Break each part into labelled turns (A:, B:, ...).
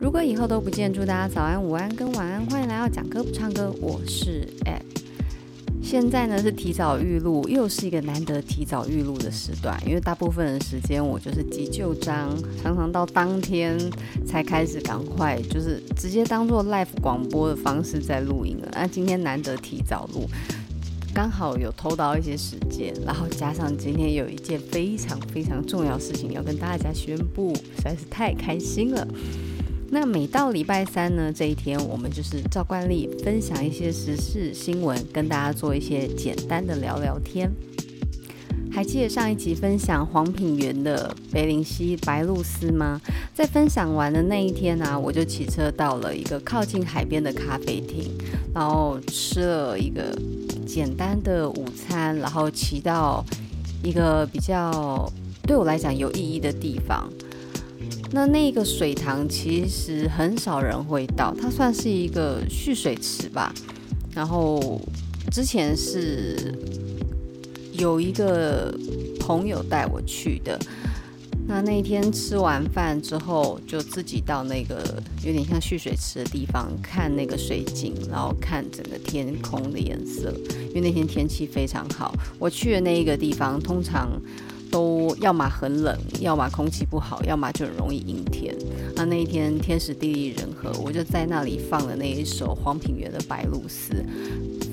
A: 如果以后都不见，祝大家早安、午安跟晚安。欢迎来到讲歌不唱歌，我是 Ed。现在呢是提早预录，又是一个难得提早预录的时段，因为大部分的时间我就是急就章，常常到当天才开始赶快，就是直接当做 live 广播的方式在录音了。那今天难得提早录，刚好有偷到一些时间，然后加上今天有一件非常非常重要事情要跟大家宣布，实在是太开心了。那每到礼拜三呢，这一天我们就是照惯例分享一些时事新闻，跟大家做一些简单的聊聊天。还记得上一集分享黄品源的北林溪白露丝吗？在分享完的那一天呢、我就骑车到了一个靠近海边的咖啡厅，然后吃了一个简单的午餐，然后骑到一个比较对我来讲有意义的地方。那那个水塘其实很少人会到，它算是一个蓄水池吧。然后之前是有一个朋友带我去的。那那天吃完饭之后，就自己到那个有点像蓄水池的地方看那个水景，然后看整个天空的颜色。因为那天天气非常好，我去的那一个地方通常。都要么很冷，要么空气不好，要么就很容易阴天。那那一天天时地利人和，我就在那里放了那一首黄品源的《白鹭鸶》，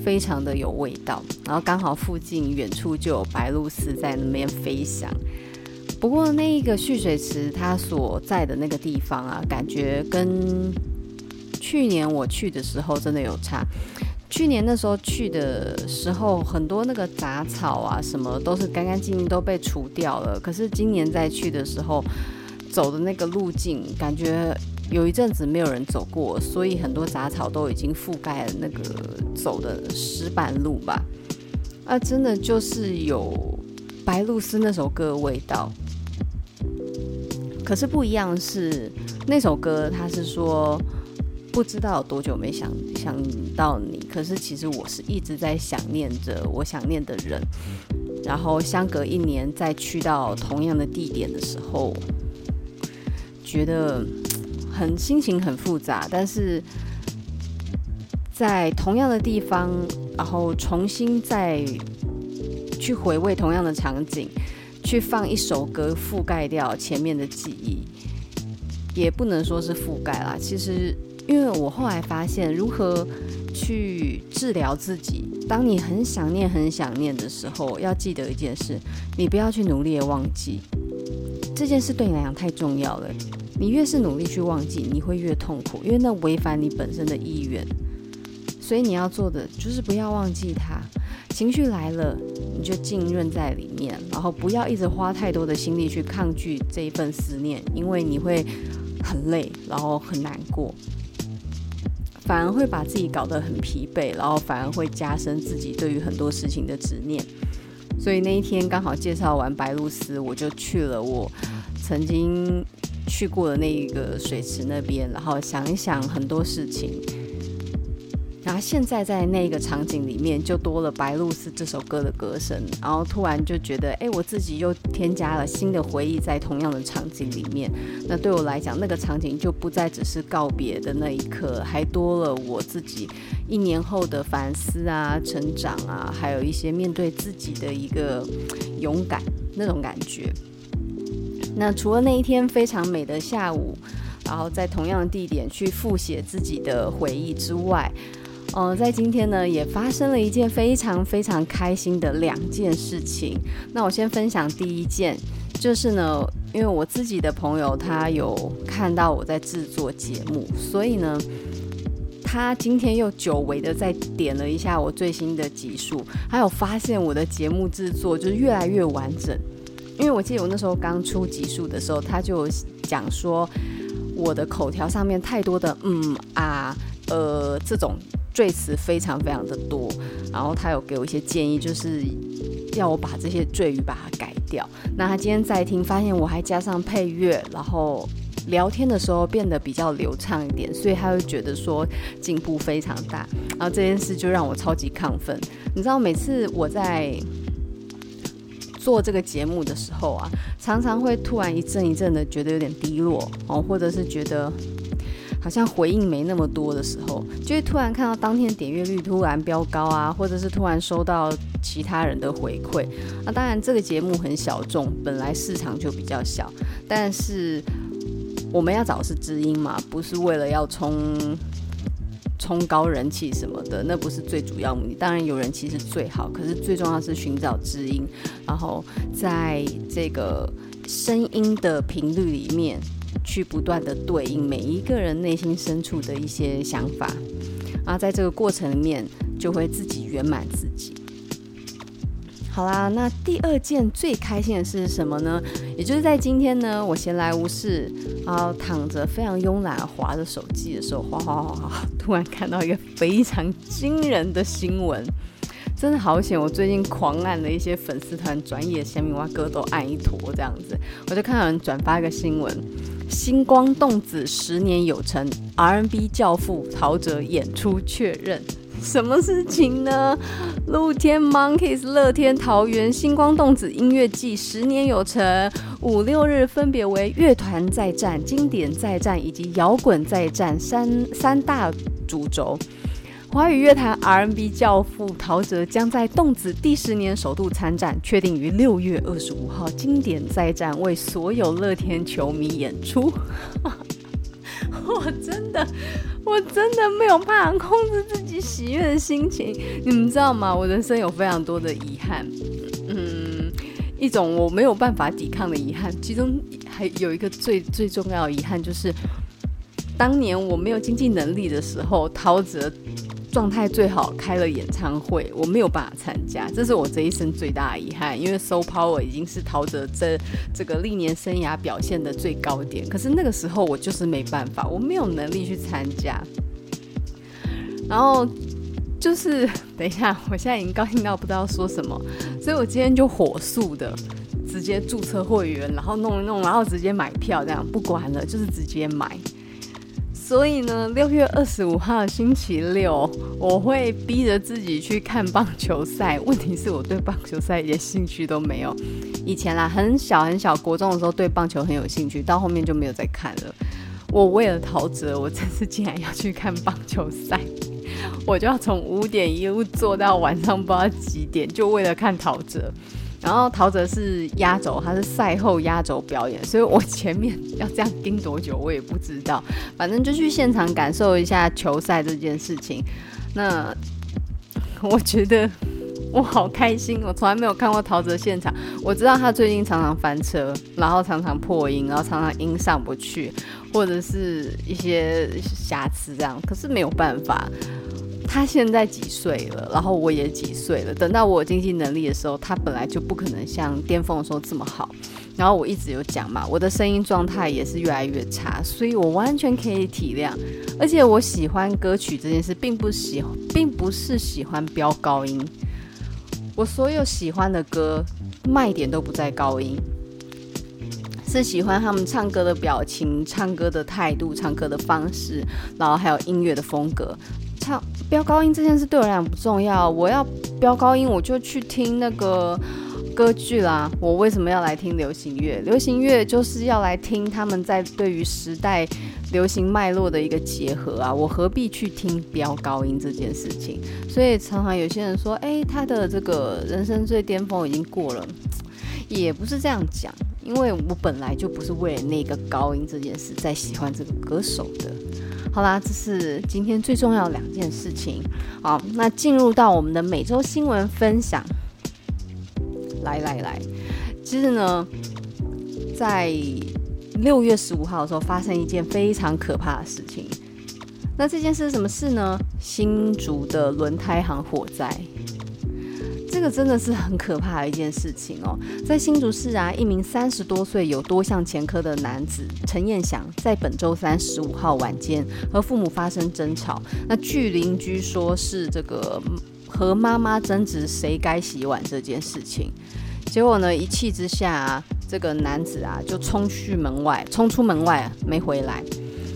A: 非常的有味道。然后刚好附近远处就有白鹭鸶在那边飞翔。不过那一个蓄水池它所在的那个地方啊，感觉跟去年我去的时候真的有差。去年那时候去的时候，很多那个杂草啊什么都是干干净净都被除掉了。可是今年再去的时候，走的那个路径，感觉有一阵子没有人走过，所以很多杂草都已经覆盖了那个走的石板路吧。啊，真的就是有白露丝那首歌的味道。可是不一样是那首歌，它是说。不知道多久没想想到你，可是其实我是一直在想念着我想念的人，然后相隔一年再去到同样的地点的时候，觉得很心情很复杂，但是在同样的地方，然后重新再去回味同样的场景，去放一首歌覆盖掉前面的记忆，也不能说是覆盖啦，其实。因为我后来发现，如何去治疗自己。当你很想念、很想念的时候，要记得一件事：你不要去努力的忘记这件事，对你来讲太重要了。你越是努力去忘记，你会越痛苦，因为那违反你本身的意愿。所以你要做的就是不要忘记它。情绪来了，你就浸润在里面，然后不要一直花太多的心力去抗拒这一份思念，因为你会很累，然后很难过。反而会把自己搞得很疲惫，然后反而会加深自己对于很多事情的执念。所以那一天刚好介绍完白露丝，我就去了我曾经去过的那一个水池那边，然后想一想很多事情。然后现在在那个场景里面，就多了《白鹭鸶》这首歌的歌声，然后突然就觉得，哎，我自己又添加了新的回忆在同样的场景里面。那对我来讲，那个场景就不再只是告别的那一刻，还多了我自己一年后的反思啊、成长啊，还有一些面对自己的一个勇敢那种感觉。那除了那一天非常美的下午，然后在同样的地点去复写自己的回忆之外，呃，在今天呢，也发生了一件非常非常开心的两件事情。那我先分享第一件，就是呢，因为我自己的朋友他有看到我在制作节目，所以呢，他今天又久违的再点了一下我最新的集数，还有发现我的节目制作就是越来越完整。因为我记得我那时候刚出集数的时候，他就讲说我的口条上面太多的嗯啊呃这种。赘词非常非常的多，然后他有给我一些建议，就是要我把这些赘语把它改掉。那他今天在听，发现我还加上配乐，然后聊天的时候变得比较流畅一点，所以他会觉得说进步非常大。然后这件事就让我超级亢奋。你知道，每次我在做这个节目的时候啊，常常会突然一阵一阵的觉得有点低落哦，或者是觉得好像回应没那么多的时候，就会突然看到当天点阅率突然飙高啊，或者是突然收到其他人的回馈。那当然，这个节目很小众，本来市场就比较小，但是我们要找的是知音嘛，不是为了要冲。冲高人气什么的，那不是最主要目的。当然有人气是最好，可是最重要是寻找知音，然后在这个声音的频率里面去不断的对应每一个人内心深处的一些想法，然后在这个过程里面就会自己圆满自己。好啦，那第二件最开心的事是什么呢？也就是在今天呢，我闲来无事，然后躺着非常慵懒滑着手机的时候，哗哗哗哗，突然看到一个非常惊人的新闻，真的好险！我最近狂按的一些粉丝团专业鲜明蛙哥都按一坨这样子，我就看到有人转发一个新闻：星光动子十年有成，R&B 教父陶喆演出确认。什么事情呢？露天 Monkeys 乐天桃园星光动子音乐季十年有成，五六日分别为乐团再战、经典再战以及摇滚再战三三大主轴。华语乐坛 R&B 教父陶喆将在动子第十年首度参战，确定于六月二十五号经典再战为所有乐天球迷演出。我真的。我真的没有办法控制自己喜悦的心情，你们知道吗？我人生有非常多的遗憾，嗯，一种我没有办法抵抗的遗憾，其中还有一个最最重要的遗憾，就是当年我没有经济能力的时候，陶喆状态最好开了演唱会，我没有办法参加，这是我这一生最大的遗憾。因为 So Power 已经是陶喆这这个历年生涯表现的最高点，可是那个时候我就是没办法，我没有能力去参加。然后就是等一下，我现在已经高兴到不知道说什么，所以我今天就火速的直接注册会员，然后弄一弄，然后直接买票，这样不管了，就是直接买。所以呢，六月二十五号星期六，我会逼着自己去看棒球赛。问题是我对棒球赛一点兴趣都没有。以前啦，很小很小，国中的时候对棒球很有兴趣，到后面就没有再看了。我为了陶喆，我这次竟然要去看棒球赛，我就要从五点一路坐到晚上不知道几点，就为了看陶喆。然后陶喆是压轴，他是赛后压轴表演，所以我前面 要这样盯多久我也不知道，反正就去现场感受一下球赛这件事情。那 我觉得我好开心，我从来没有看过陶喆现场。我知道他最近常常翻车，然后常常破音，然后常常音上不去，或者是一些瑕疵这样，可是没有办法。他现在几岁了？然后我也几岁了。等到我有经济能力的时候，他本来就不可能像巅峰的时候这么好。然后我一直有讲嘛，我的声音状态也是越来越差，所以我完全可以体谅。而且我喜欢歌曲这件事，并不喜，并不是喜欢飙高音。我所有喜欢的歌，卖点都不在高音，是喜欢他们唱歌的表情、唱歌的态度、唱歌的方式，然后还有音乐的风格。唱飙高音这件事对我来讲不重要，我要飙高音我就去听那个歌剧啦。我为什么要来听流行乐？流行乐就是要来听他们在对于时代流行脉络的一个结合啊。我何必去听飙高音这件事情？所以常常有些人说，诶，他的这个人生最巅峰已经过了，也不是这样讲，因为我本来就不是为了那个高音这件事在喜欢这个歌手的。好啦，这是今天最重要的两件事情。好，那进入到我们的每周新闻分享。来来来，其实呢，在六月十五号的时候，发生一件非常可怕的事情。那这件事是什么事呢？新竹的轮胎行火灾。这个真的是很可怕的一件事情哦，在新竹市啊，一名三十多岁有多项前科的男子陈彦祥，在本周三十五号晚间和父母发生争吵。那据邻居说是这个和妈妈争执谁该洗碗这件事情，结果呢，一气之下啊，这个男子啊就冲去门外，冲出门外没回来，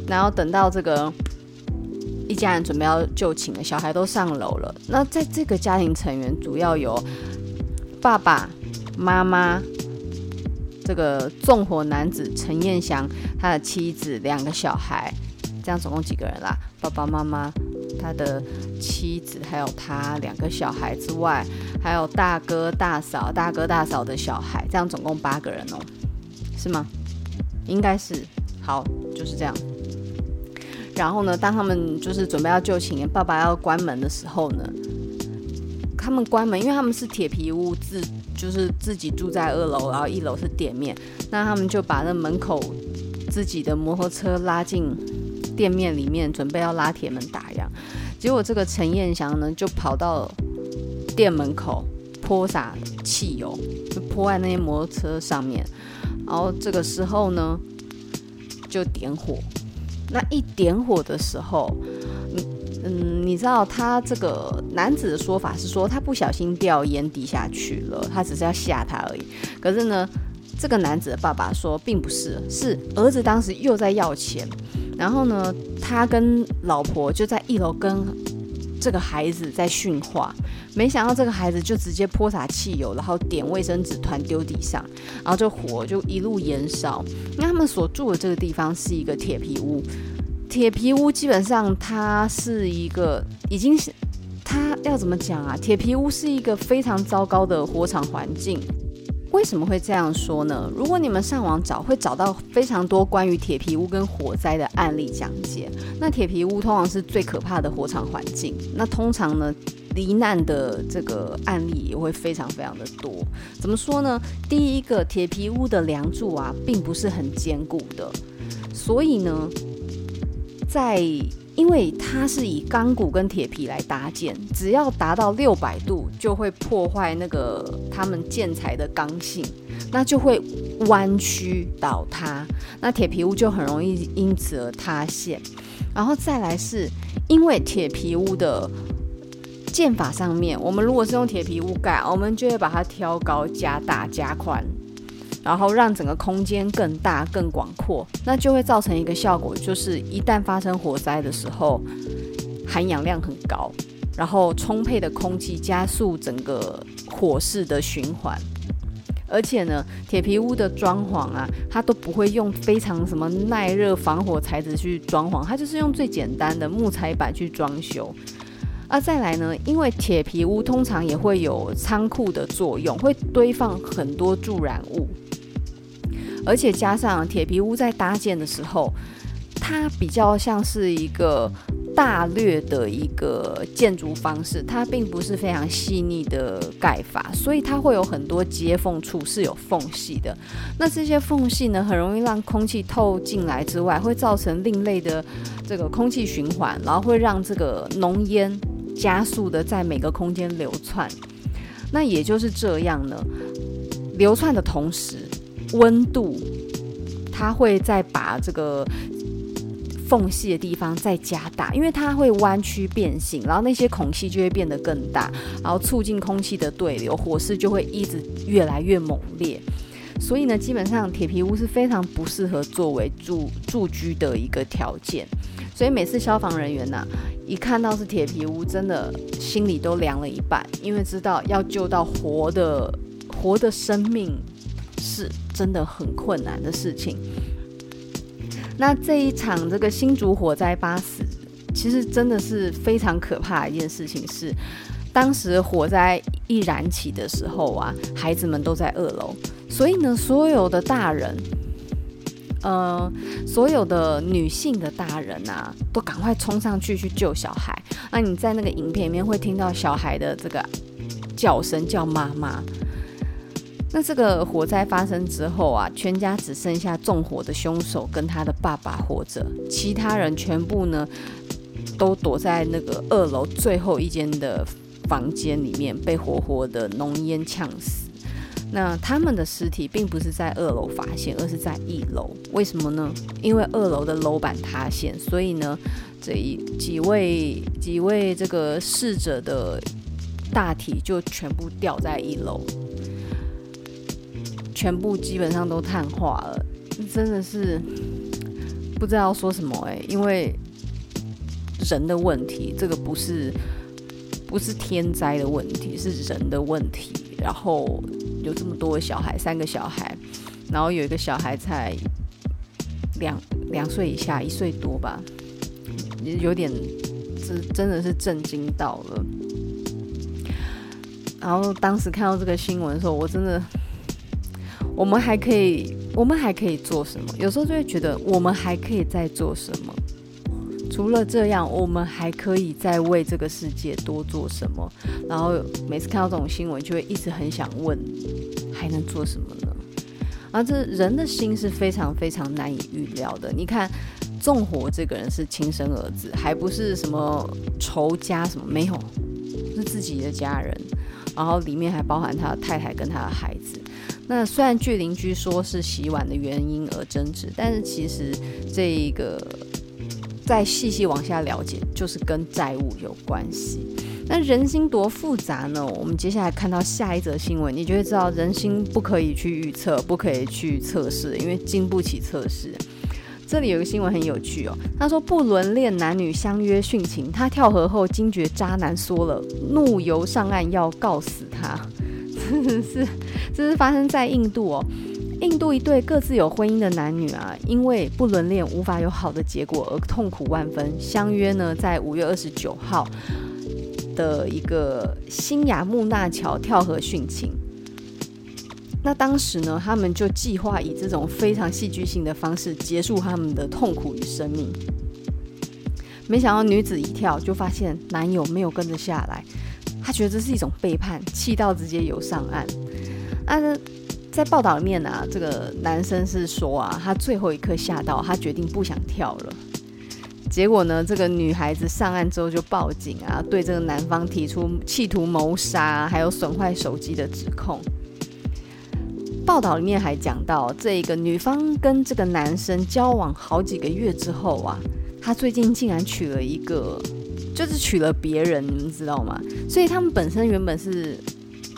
A: 然后等到这个。一家人准备要就寝了，小孩都上楼了。那在这个家庭成员主要有爸爸、妈妈，这个纵火男子陈彦祥，他的妻子，两个小孩，这样总共几个人啦？爸爸妈妈，他的妻子，还有他两个小孩之外，还有大哥大嫂，大哥大嫂的小孩，这样总共八个人哦，是吗？应该是。好，就是这样。然后呢，当他们就是准备要就寝，爸爸要关门的时候呢，他们关门，因为他们是铁皮屋，自就是自己住在二楼，然后一楼是店面，那他们就把那门口自己的摩托车拉进店面里面，准备要拉铁门打烊。结果这个陈彦祥呢，就跑到店门口泼洒汽油，就泼在那些摩托车上面。然后这个时候呢，就点火。那一点火的时候，嗯嗯，你知道他这个男子的说法是说他不小心掉烟底下去了，他只是要吓他而已。可是呢，这个男子的爸爸说并不是，是儿子当时又在要钱。然后呢，他跟老婆就在一楼跟这个孩子在训话，没想到这个孩子就直接泼洒汽油，然后点卫生纸团丢地上，然后这火就一路燃烧。那他们所住的这个地方是一个铁皮屋，铁皮屋基本上它是一个已经是，它要怎么讲啊？铁皮屋是一个非常糟糕的火场环境。为什么会这样说呢？如果你们上网找，会找到非常多关于铁皮屋跟火灾的案例讲解。那铁皮屋通常是最可怕的火场环境。那通常呢，罹难的这个案例也会非常非常的多。怎么说呢？第一个，铁皮屋的梁柱啊，并不是很坚固的，所以呢，在因为它是以钢骨跟铁皮来搭建，只要达到六百度，就会破坏那个他们建材的刚性，那就会弯曲倒塌，那铁皮屋就很容易因此而塌陷。然后再来是，因为铁皮屋的建法上面，我们如果是用铁皮屋盖，我们就会把它挑高、加大、加宽。然后让整个空间更大、更广阔，那就会造成一个效果，就是一旦发生火灾的时候，含氧量很高，然后充沛的空气加速整个火势的循环。而且呢，铁皮屋的装潢啊，它都不会用非常什么耐热防火材质去装潢，它就是用最简单的木材板去装修。啊，再来呢，因为铁皮屋通常也会有仓库的作用，会堆放很多助燃物。而且加上铁皮屋在搭建的时候，它比较像是一个大略的一个建筑方式，它并不是非常细腻的盖法，所以它会有很多接缝处是有缝隙的。那这些缝隙呢，很容易让空气透进来之外，会造成另类的这个空气循环，然后会让这个浓烟加速的在每个空间流窜。那也就是这样呢，流窜的同时。温度，它会再把这个缝隙的地方再加大，因为它会弯曲变形，然后那些孔隙就会变得更大，然后促进空气的对流，火势就会一直越来越猛烈。所以呢，基本上铁皮屋是非常不适合作为住住居的一个条件。所以每次消防人员呐、一看到是铁皮屋，真的心里都凉了一半，因为知道要救到活的活的生命。是真的很困难的事情。那这一场这个新竹火灾八死，其实真的是非常可怕的一件事情。是当时火灾一燃起的时候啊，孩子们都在二楼，所以呢，所有的大人，呃，所有的女性的大人啊，都赶快冲上去去救小孩。那你在那个影片里面会听到小孩的这个叫声，叫妈妈。那这个火灾发生之后啊，全家只剩下纵火的凶手跟他的爸爸活着，其他人全部呢都躲在那个二楼最后一间的房间里面，被活活的浓烟呛死。那他们的尸体并不是在二楼发现，而是在一楼。为什么呢？因为二楼的楼板塌陷，所以呢，这一几位几位这个逝者的大体就全部掉在一楼。全部基本上都碳化了，真的是不知道说什么哎，因为人的问题，这个不是不是天灾的问题，是人的问题。然后有这么多小孩，三个小孩，然后有一个小孩才两两岁以下，一岁多吧，有点真真的是震惊到了。然后当时看到这个新闻的时候，我真的，我们还可以，我们还可以做什么？有时候就会觉得，我们还可以再做什么？除了这样，我们还可以再为这个世界多做什么？然后每次看到这种新闻，就会一直很想问，还能做什么呢？而这人的心是非常非常难以预料的。你看，纵火这个人是亲生儿子，还不是什么仇家什么，没有，是自己的家人。然后里面还包含他的太太跟他的孩子。那虽然据邻居说是洗碗的原因而争执，但是其实这一个。再细细往下了解，就是跟债务有关系。那人心多复杂呢？我们接下来看到下一则新闻，你就会知道人心不可以去预测，不可以去测试，因为经不起测试。这里有个新闻很有趣哦，他说不伦恋男女相约殉情，他跳河后惊觉渣男缩了，怒游上岸要告死他。这 是这是发生在印度哦。印度一对各自有婚姻的男女啊，因为不伦恋无法有好的结果而痛苦万分，相约呢在五月二十九号的一个新雅木纳桥跳河殉情。那当时呢，他们就计划以这种非常戏剧性的方式结束他们的痛苦与生命。没想到女子一跳就发现男友没有跟着下来，他觉得这是一种背叛，气到直接游上岸。啊。在报道里面啊，这个男生是说啊，他最后一刻吓到，他决定不想跳了。结果呢，这个女孩子上岸之后就报警啊，对这个男方提出企图谋杀，还有损坏手机的指控。报道里面还讲到，这个女方跟这个男生交往好几个月之后啊，他最近竟然娶了一个，就是娶了别人，你们知道吗？所以他们本身原本是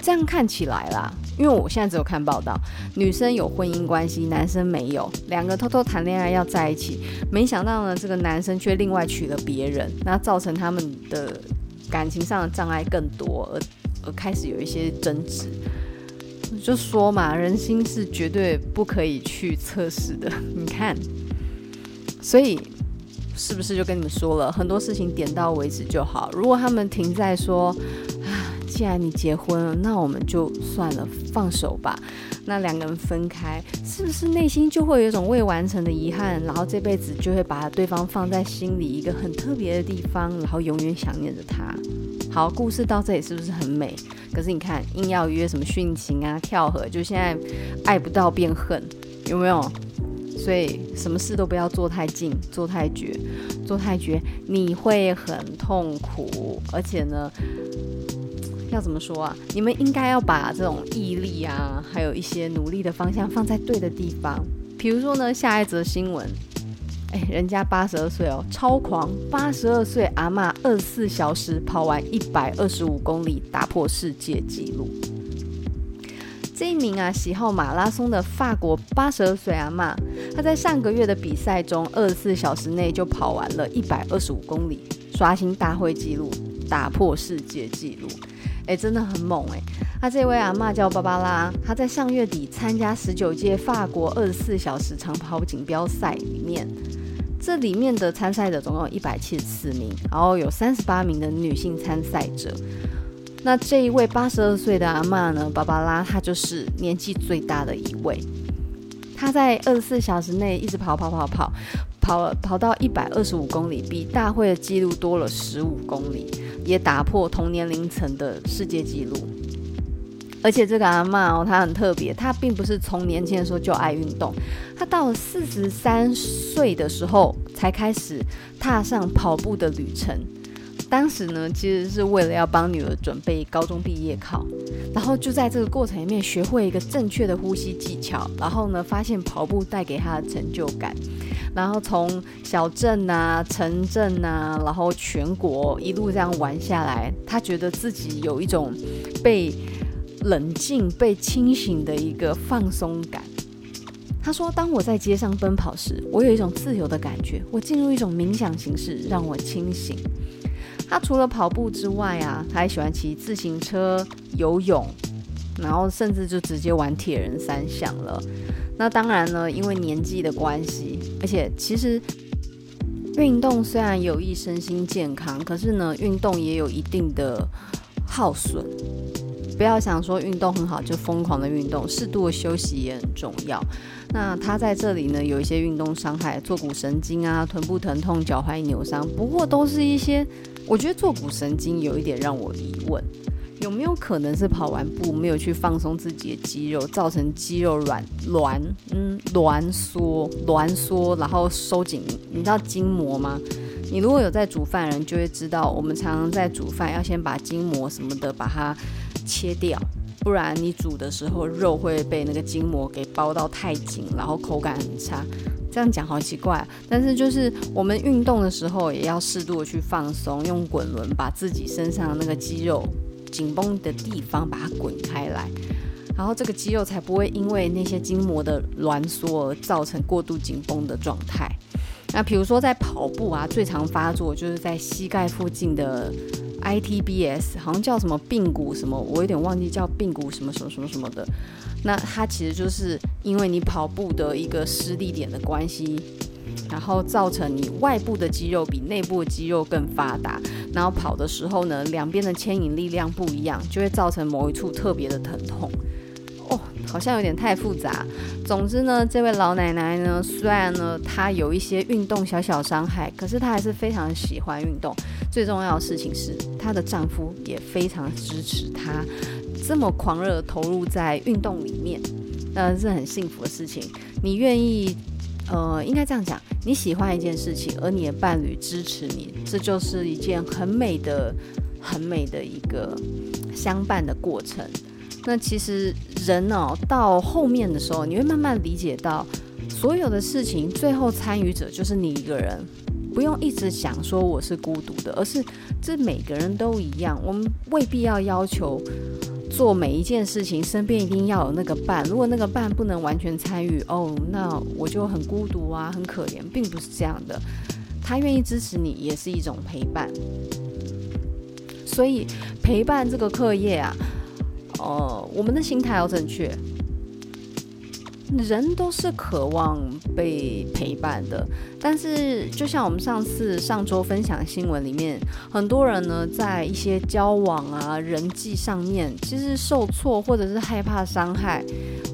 A: 这样看起来啦。因为我现在只有看报道，女生有婚姻关系，男生没有，两个偷偷谈恋爱要在一起，没想到呢，这个男生却另外娶了别人，那造成他们的感情上的障碍更多，而而开始有一些争执。就说嘛，人心是绝对不可以去测试的，你看，所以是不是就跟你们说了很多事情点到为止就好？如果他们停在说。啊既然你结婚了，那我们就算了，放手吧。那两个人分开，是不是内心就会有一种未完成的遗憾？然后这辈子就会把对方放在心里一个很特别的地方，然后永远想念着他。好，故事到这里是不是很美？可是你看，硬要约什么殉情啊、跳河，就现在爱不到变恨，有没有？所以什么事都不要做太近，做太绝，做太绝你会很痛苦，而且呢。要怎么说啊？你们应该要把这种毅力啊，还有一些努力的方向放在对的地方。比如说呢，下一则新闻，哎，人家八十二岁哦，超狂，八十二岁阿嬷二十四小时跑完一百二十五公里，打破世界纪录。这一名啊，喜好马拉松的法国八十二岁阿嬷，她在上个月的比赛中，二十四小时内就跑完了一百二十五公里，刷新大会纪录，打破世界纪录。哎，真的很猛哎！他这位阿嬷叫芭芭拉，她在上月底参加十九届法国二十四小时长跑锦标赛里面，这里面的参赛者总共有一百七十四名，然后有三十八名的女性参赛者。那这一位八十二岁的阿嬷呢，芭芭拉，她就是年纪最大的一位。她在二十四小时内一直跑跑跑跑，跑了跑到一百二十五公里，比大会的纪录多了十五公里。也打破同年龄层的世界纪录，而且这个阿嬷哦，她很特别，她并不是从年轻的时候就爱运动，她到了四十三岁的时候才开始踏上跑步的旅程。当时呢，其实是为了要帮女儿准备高中毕业考，然后就在这个过程里面学会一个正确的呼吸技巧，然后呢，发现跑步带给她的成就感。然后从小镇啊、城镇啊，然后全国一路这样玩下来，他觉得自己有一种被冷静、被清醒的一个放松感。他说：“当我在街上奔跑时，我有一种自由的感觉，我进入一种冥想形式，让我清醒。”他除了跑步之外啊，他还喜欢骑自行车、游泳。然后甚至就直接玩铁人三项了。那当然呢，因为年纪的关系，而且其实运动虽然有益身心健康，可是呢，运动也有一定的耗损。不要想说运动很好就疯狂的运动，适度的休息也很重要。那他在这里呢，有一些运动伤害，坐骨神经啊、臀部疼痛、脚踝扭伤，不过都是一些，我觉得坐骨神经有一点让我疑问。有没有可能是跑完步没有去放松自己的肌肉，造成肌肉软挛嗯挛缩挛缩，然后收紧？你知道筋膜吗？你如果有在煮饭人就会知道，我们常常在煮饭要先把筋膜什么的把它切掉，不然你煮的时候肉会被那个筋膜给包到太紧，然后口感很差。这样讲好奇怪，但是就是我们运动的时候也要适度的去放松，用滚轮把自己身上的那个肌肉。紧绷的地方把它滚开来，然后这个肌肉才不会因为那些筋膜的挛缩而造成过度紧绷的状态。那比如说在跑步啊，最常发作就是在膝盖附近的 ITBS，好像叫什么髌骨什么，我有点忘记叫髌骨什么什么什么什么的。那它其实就是因为你跑步的一个施力点的关系。然后造成你外部的肌肉比内部的肌肉更发达，然后跑的时候呢，两边的牵引力量不一样，就会造成某一处特别的疼痛。哦，好像有点太复杂。总之呢，这位老奶奶呢，虽然呢她有一些运动小小伤害，可是她还是非常喜欢运动。最重要的事情是，她的丈夫也非常支持她这么狂热投入在运动里面，呃，是很幸福的事情。你愿意？呃，应该这样讲，你喜欢一件事情，而你的伴侣支持你，这就是一件很美的、很美的一个相伴的过程。那其实人哦，到后面的时候，你会慢慢理解到，所有的事情最后参与者就是你一个人，不用一直想说我是孤独的，而是这每个人都一样，我们未必要要求。做每一件事情，身边一定要有那个伴。如果那个伴不能完全参与，哦，那我就很孤独啊，很可怜，并不是这样的。他愿意支持你，也是一种陪伴。所以陪伴这个课业啊，呃，我们的心态要正确。人都是渴望被陪伴的，但是就像我们上次上周分享新闻里面，很多人呢在一些交往啊、人际上面，其实受挫或者是害怕伤害，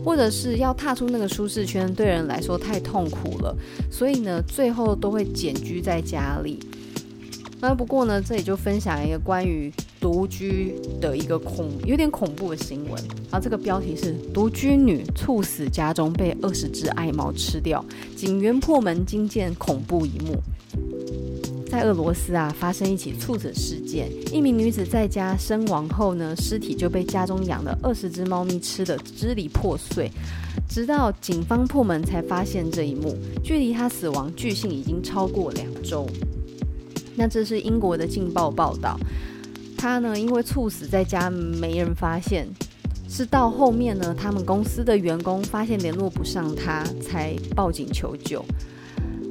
A: 或者是要踏出那个舒适圈，对人来说太痛苦了，所以呢，最后都会简居在家里。那不过呢，这里就分享一个关于独居的一个恐有点恐怖的新闻。然后这个标题是“独居女猝死家中被二十只爱猫吃掉，警员破门惊见恐怖一幕”。在俄罗斯啊，发生一起猝死事件，一名女子在家身亡后呢，尸体就被家中养的二十只猫咪吃得支离破碎，直到警方破门才发现这一幕。距离她死亡据信已经超过两周。那这是英国的《镜报》报道，他呢因为猝死在家没人发现，是到后面呢他们公司的员工发现联络不上他，才报警求救。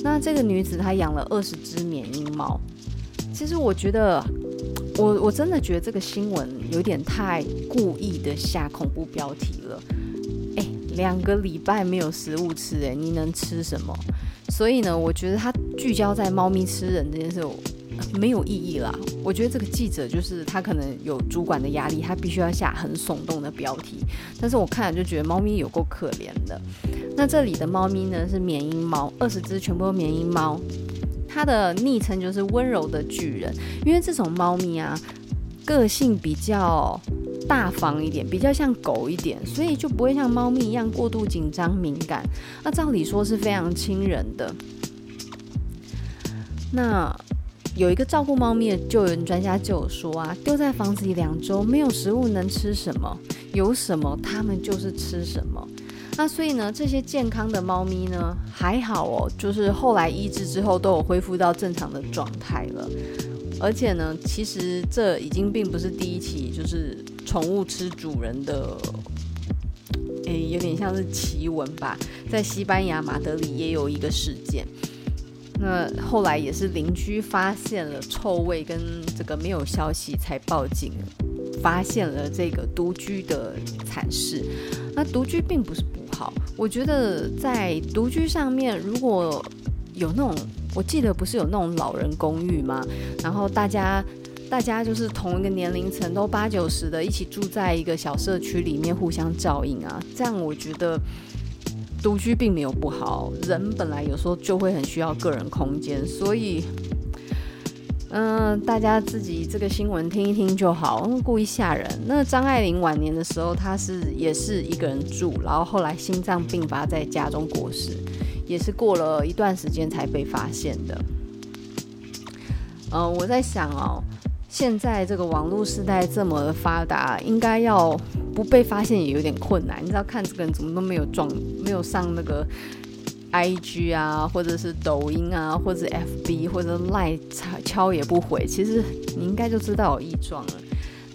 A: 那这个女子她养了二十只缅因猫，其实我觉得，我我真的觉得这个新闻有点太故意的下恐怖标题了。哎，两个礼拜没有食物吃，哎，你能吃什么？所以呢，我觉得他聚焦在猫咪吃人这件事，没有意义啦。我觉得这个记者就是他可能有主管的压力，他必须要下很耸动的标题。但是我看了就觉得猫咪有够可怜的。那这里的猫咪呢是缅因猫，二十只全部都缅因猫。它的昵称就是温柔的巨人，因为这种猫咪啊，个性比较。大方一点，比较像狗一点，所以就不会像猫咪一样过度紧张敏感。那照理说是非常亲人的。那有一个照顾猫咪的救援专家就有说啊，丢在房子里两周，没有食物能吃什么？有什么它们就是吃什么。那所以呢，这些健康的猫咪呢还好哦，就是后来医治之后都有恢复到正常的状态了。而且呢，其实这已经并不是第一起，就是。宠物吃主人的，诶，有点像是奇闻吧。在西班牙马德里也有一个事件，那后来也是邻居发现了臭味跟这个没有消息才报警，发现了这个独居的惨事。那独居并不是不好，我觉得在独居上面，如果有那种，我记得不是有那种老人公寓吗？然后大家大家就是同一个年龄层，都八九十的，一起住在一个小社区里面，互相照应啊，这样我觉得。独居并没有不好，人本来有时候就会很需要个人空间，所以，嗯、大家自己这个新闻听一听就好，故意吓人。那张爱玲晚年的时候，她是也是一个人住，然后后来心脏病发在家中过世，也是过了一段时间才被发现的。嗯、我在想哦。现在这个网络时代这么发达，应该要不被发现也有点困难。你知道，看这个人怎么都没有撞，没有上那个 IG 啊，或者是抖音啊，或者 FB 或者 Line 敲也不回，其实你应该就知道有异状了。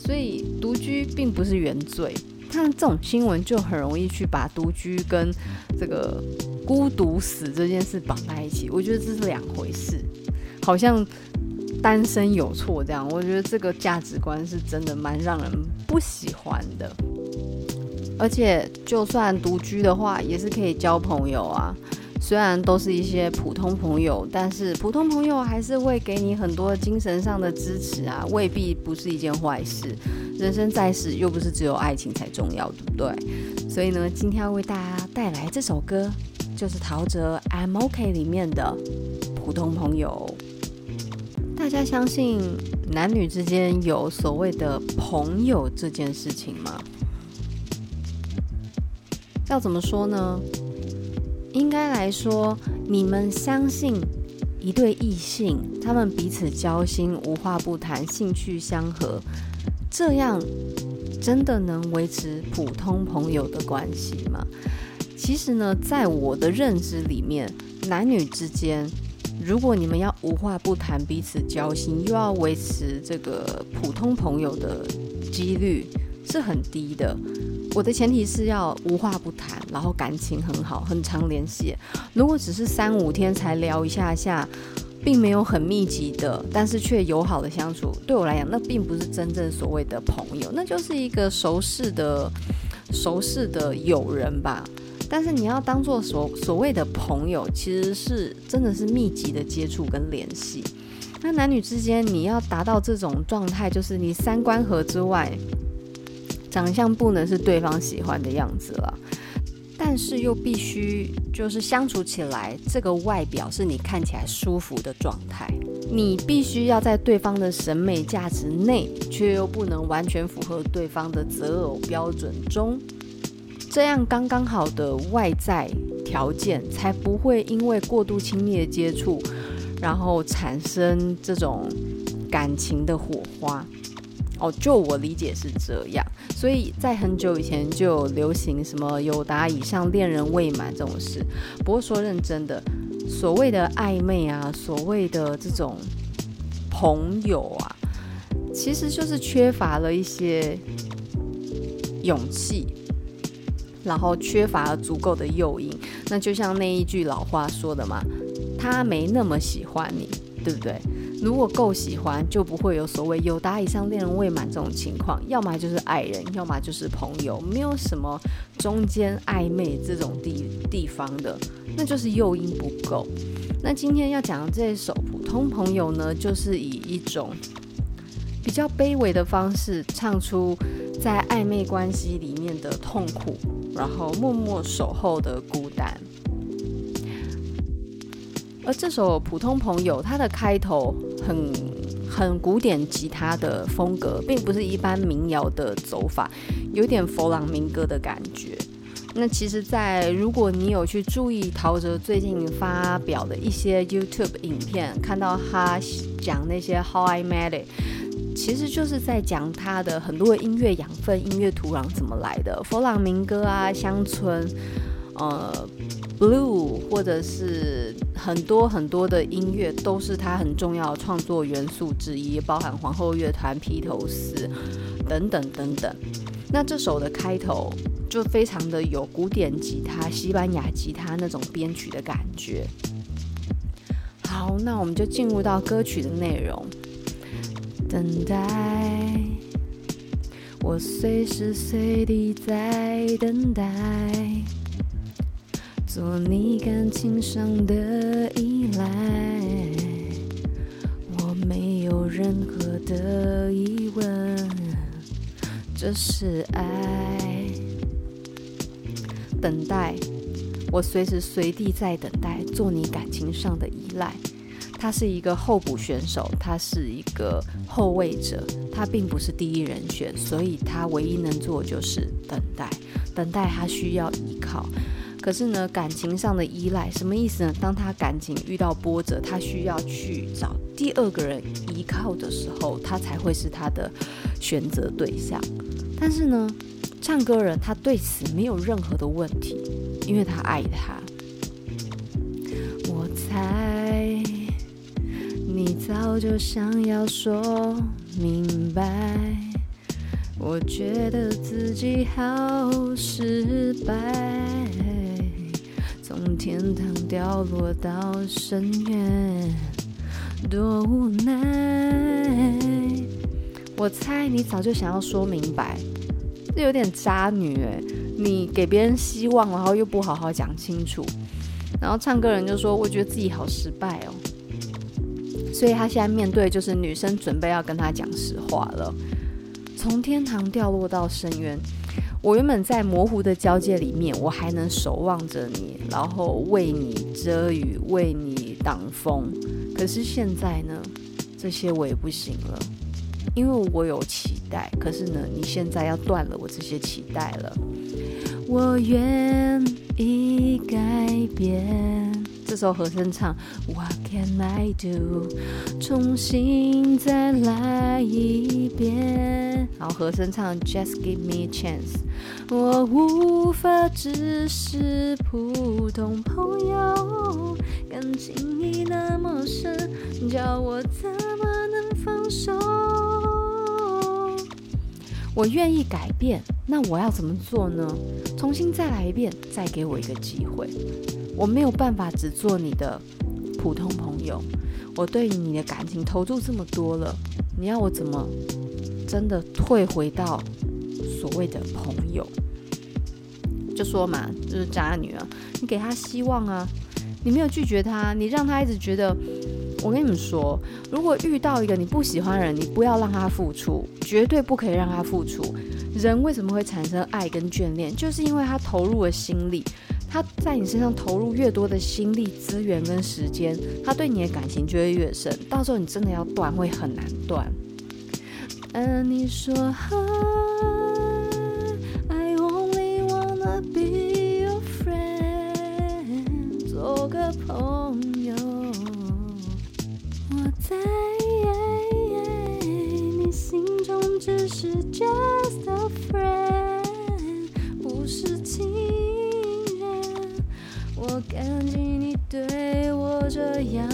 A: 所以独居并不是原罪，看这种新闻就很容易去把独居跟这个孤独死这件事绑在一起。我觉得这是两回事，好像。单身有错这样，我觉得这个价值观是真的蛮让人不喜欢的。而且就算独居的话，也是可以交朋友啊。虽然都是一些普通朋友，但是普通朋友还是会给你很多精神上的支持啊，未必不是一件坏事。人生在世，又不是只有爱情才重要，对不对？所以呢，今天要为大家带来这首歌，就是陶喆《I'm OK》里面的《普通朋友》。大家相信男女之间有所谓的朋友这件事情吗？要怎么说呢？应该来说，你们相信一对异性，他们彼此交心，无话不谈，兴趣相合，这样真的能维持普通朋友的关系吗？其实呢，在我的认知里面，男女之间。如果你们要无话不谈，彼此交心，又要维持这个普通朋友的几率是很低的。我的前提是要无话不谈，然后感情很好，很常联系。如果只是三五天才聊一下下，并没有很密集的，但是却友好的相处，对我来讲，那并不是真正所谓的朋友，那就是一个熟识的、熟识的友人吧。但是你要当做所所谓的朋友，其实是真的是密集的接触跟联系。那男女之间，你要达到这种状态，就是你三观合之外，长相不能是对方喜欢的样子了，但是又必须就是相处起来，这个外表是你看起来舒服的状态。你必须要在对方的审美价值内，却又不能完全符合对方的择偶标准中。这样刚刚好的外在条件，才不会因为过度亲密的接触，然后产生这种感情的火花。哦，就我理解是这样。所以在很久以前就有流行什么友达以上恋人未满这种事。不过说认真的，所谓的暧昧啊，所谓的这种朋友啊，其实就是缺乏了一些勇气。然后缺乏足够的诱因，那就像那一句老话说的嘛，他没那么喜欢你，对不对？如果够喜欢，就不会有所谓友达以上恋人未满这种情况，要么就是爱人，要么就是朋友，没有什么中间暧昧这种地地方的，那就是诱因不够。那今天要讲的这一首普通朋友呢，就是以一种比较卑微的方式唱出在暧昧关系里面的痛苦。然后默默守候的孤而这首《普通朋友》它的开头很很古典吉他的风格，并不是一般民谣的走法，有点佛朗明哥的感觉。那其实，在如果你有去注意陶喆最近发表的一些 YouTube 影片，看到他讲那些 How I Met It。其实就是在讲他的很多音乐养分、音乐土壤怎么来的，佛朗明哥啊、乡村，呃，blue 或者是很多很多的音乐，都是他很重要的创作元素之一，包含皇后乐团、披头士等等等等。那这首的开头就非常的有古典吉他、西班牙吉他那种编曲的感觉。好，那我们就进入到歌曲的内容。等待，我随时随地在等待，做你感情上的依赖。我没有任何的疑问，这是爱。等待，我随时随地在等待，做你感情上的依赖。他是一个候补选手，他是一个后卫者，他并不是第一人选，所以他唯一能做就是等待。等待他需要依靠，可是呢，感情上的依赖什么意思呢？当他感情遇到波折，他需要去找第二个人依靠的时候，他才会是他的选择对象。但是呢，唱歌人他对此没有任何的问题，因为他爱他。我猜。你早就想要说明白，我觉得自己好失败，从天堂掉落到深渊，多无奈。我猜你早就想要说明白，这有点渣女哎！你给别人希望，然后又不好好讲清楚，然后唱歌人就说：“我觉得自己好失败哦。”所以他现在面对就是女生准备要跟他讲实话了，从天堂掉落到深渊。我原本在模糊的交界里面，我还能守望着你，然后为你遮雨，为你挡风。可是现在呢，这些我也不行了，因为我有期待。可是呢，你现在要断了我这些期待了。我愿意改变。这时候和声唱 What can I do？重新再来一遍。然后和声唱 Just give me a chance。我无法只是普通朋友，感情已那么深，叫我怎么能放手？我愿意改变，那我要怎么做呢？重新再来一遍，再给我一个机会。我没有办法只做你的普通朋友，我对你的感情投入这么多了，你要我怎么真的退回到所谓的朋友？就说嘛，就是渣女啊，你给他希望啊，你没有拒绝他，你让他一直觉得。我跟你们说，如果遇到一个你不喜欢的人，你不要让他付出，绝对不可以让他付出。人为什么会产生爱跟眷恋？就是因为他投入了心力。他在你身上投入越多的心力、资源跟时间，他对你的感情就会越深。到时候你真的要断，会很难断。你说，I only wanna be your friend，做个朋友。我在你心中只是 just 感激你对我这样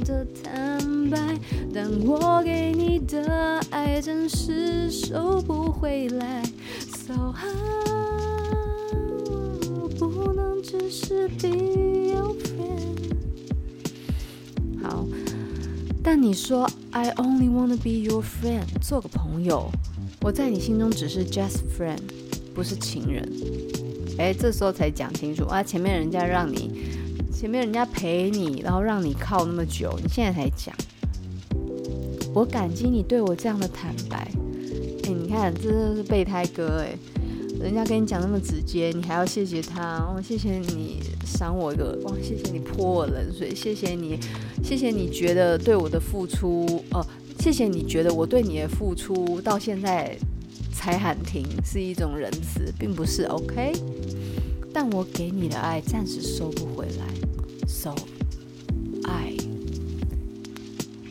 A: 的坦白，但我给你的爱暂时收不回来。So 哦我不能只是 be your friend。好，但你说 I only wanna be your friend，做个朋友，我在你心中只是 just friend，不是情人。哎，这时候才讲清楚啊！前面人家让你，前面人家陪你，然后让你靠那么久，你现在才讲。我感激你对我这样的坦白。哎，你看，这是备胎哥哎，人家跟你讲那么直接，你还要谢谢他哦，谢谢你赏我一个，哇，谢谢你泼我冷水，谢谢你，谢谢你觉得对我的付出，哦，谢谢你觉得我对你的付出到现在。才喊停是一种仁慈，并不是 OK。但我给你的爱暂时收不回来，So，I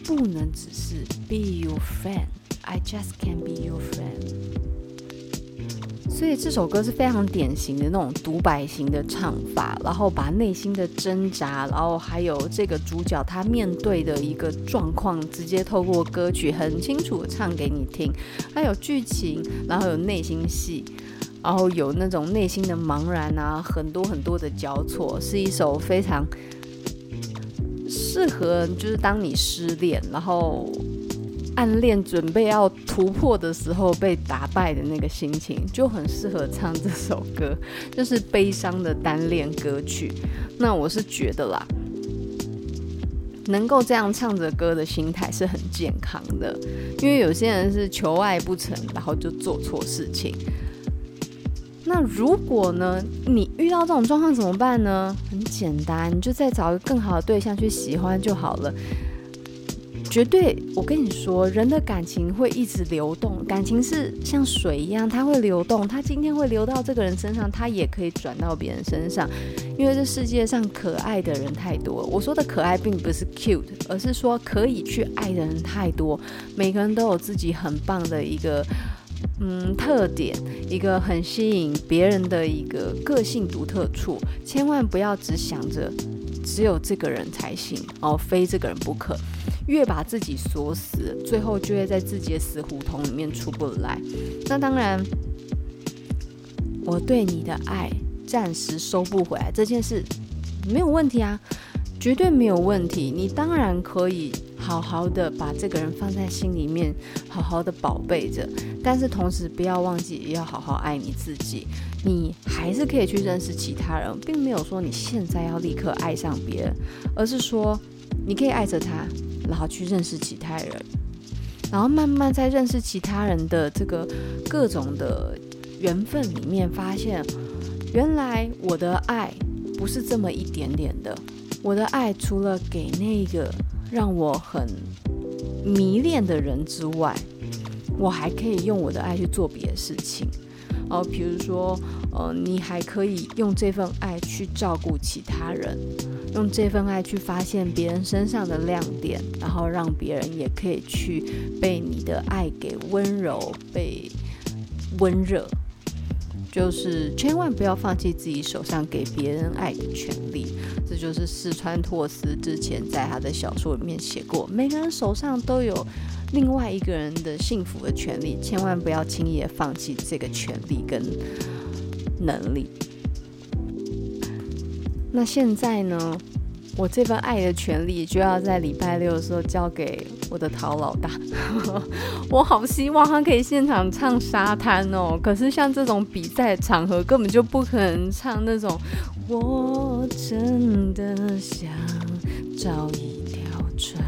A: 不能只是 be your friend，I just can be your friend。所以这首歌是非常典型的那种独白型的唱法，然后把内心的挣扎，然后还有这个主角他面对的一个状况，直接透过歌曲很清楚的唱给你听。还有剧情，然后有内心戏，然后有那种内心的茫然啊，很多很多的交错，是一首非常适合就是当你失恋，然后暗恋准备要突破的时候被打败的那个心情，就很适合唱这首歌，就是悲伤的单恋歌曲。那我是觉得啦，能够这样唱着歌的心态是很健康的，因为有些人是求爱不成，然后就做错事情。那如果呢，你遇到这种状况怎么办呢？很简单，你就再找一个更好的对象去喜欢就好了。绝对，我跟你说，人的感情会一直流动，感情是像水一样，它会流动。它今天会流到这个人身上，它也可以转到别人身上。因为这世界上可爱的人太多。我说的可爱，并不是 cute，而是说可以去爱的人太多。每个人都有自己很棒的一个嗯特点，一个很吸引别人的一个个性独特处。千万不要只想着只有这个人才行哦，非这个人不可。越把自己锁死，最后就会在自己的死胡同里面出不来。那当然，我对你的爱暂时收不回来这件事没有问题啊，绝对没有问题。你当然可以好好的把这个人放在心里面，好好的宝贝着。但是同时不要忘记，也要好好爱你自己。你还是可以去认识其他人，并没有说你现在要立刻爱上别人，而是说你可以爱着他。然后去认识其他人，然后慢慢在认识其他人的这个各种的缘分里面，发现原来我的爱不是这么一点点的。我的爱除了给那个让我很迷恋的人之外，我还可以用我的爱去做别的事情。哦，比如说，呃，你还可以用这份爱去照顾其他人。用这份爱去发现别人身上的亮点，然后让别人也可以去被你的爱给温柔、被温热。就是千万不要放弃自己手上给别人爱的权利。这就是四川拓斯之前在他的小说里面写过：每个人手上都有另外一个人的幸福的权利，千万不要轻易的放弃这个权利跟能力。那现在呢，我这份爱的权利就要在礼拜六的时候交给我的陶老大。我好希望他可以现场唱沙滩哦，可是像这种比赛场合根本就不可能唱那种。我真的想找一条船，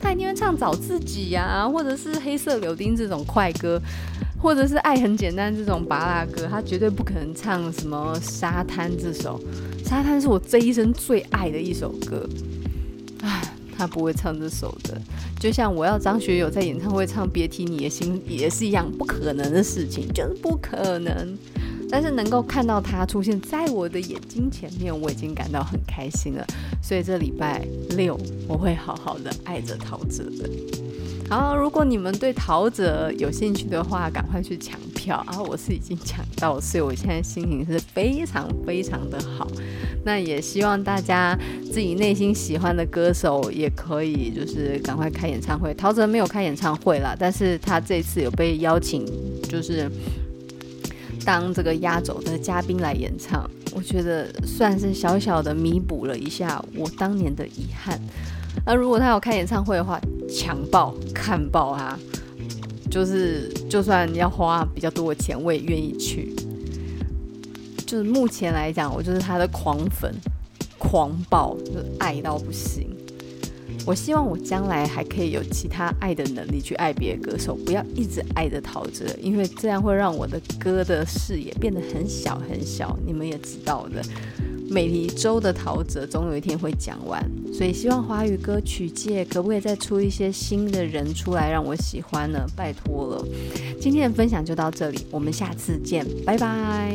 A: 他一定会唱找自己呀、或者是黑色柳丁这种快歌。或者是爱很简单这种芭乐歌，他绝对不可能唱什么沙滩这首。沙滩是我这一生最爱的一首歌，唉，他不会唱这首的。就像我要张学友在演唱会唱《别提你的心》也是一样，不可能的事情，就是不可能。但是能够看到他出现在我的眼睛前面，我已经感到很开心了。所以这礼拜六我会好好的爱着陶喆的。好，如果你们对陶喆有兴趣的话，赶快去抢票啊！我是已经抢到，所以我现在心情是非常非常的好。那也希望大家自己内心喜欢的歌手也可以，就是赶快开演唱会。陶喆没有开演唱会啦，但是他这次有被邀请，就是当这个压轴的嘉宾来演唱。我觉得算是小小的弥补了一下我当年的遗憾。那如果他有开演唱会的话，强爆看爆他，就是就算要花比较多的钱，我也愿意去。就是目前来讲，我就是他的狂粉，狂爆，就是爱到不行。我希望我将来还可以有其他爱的能力去爱别的歌手，不要一直爱着陶喆，因为这样会让我的歌的视野变得很小很小。你们也知道的。每一周的陶喆总有一天会讲完，所以希望华语歌曲界可不可以再出一些新的人出来让我喜欢呢？拜托了。今天的分享就到这里，我们下次见，拜拜。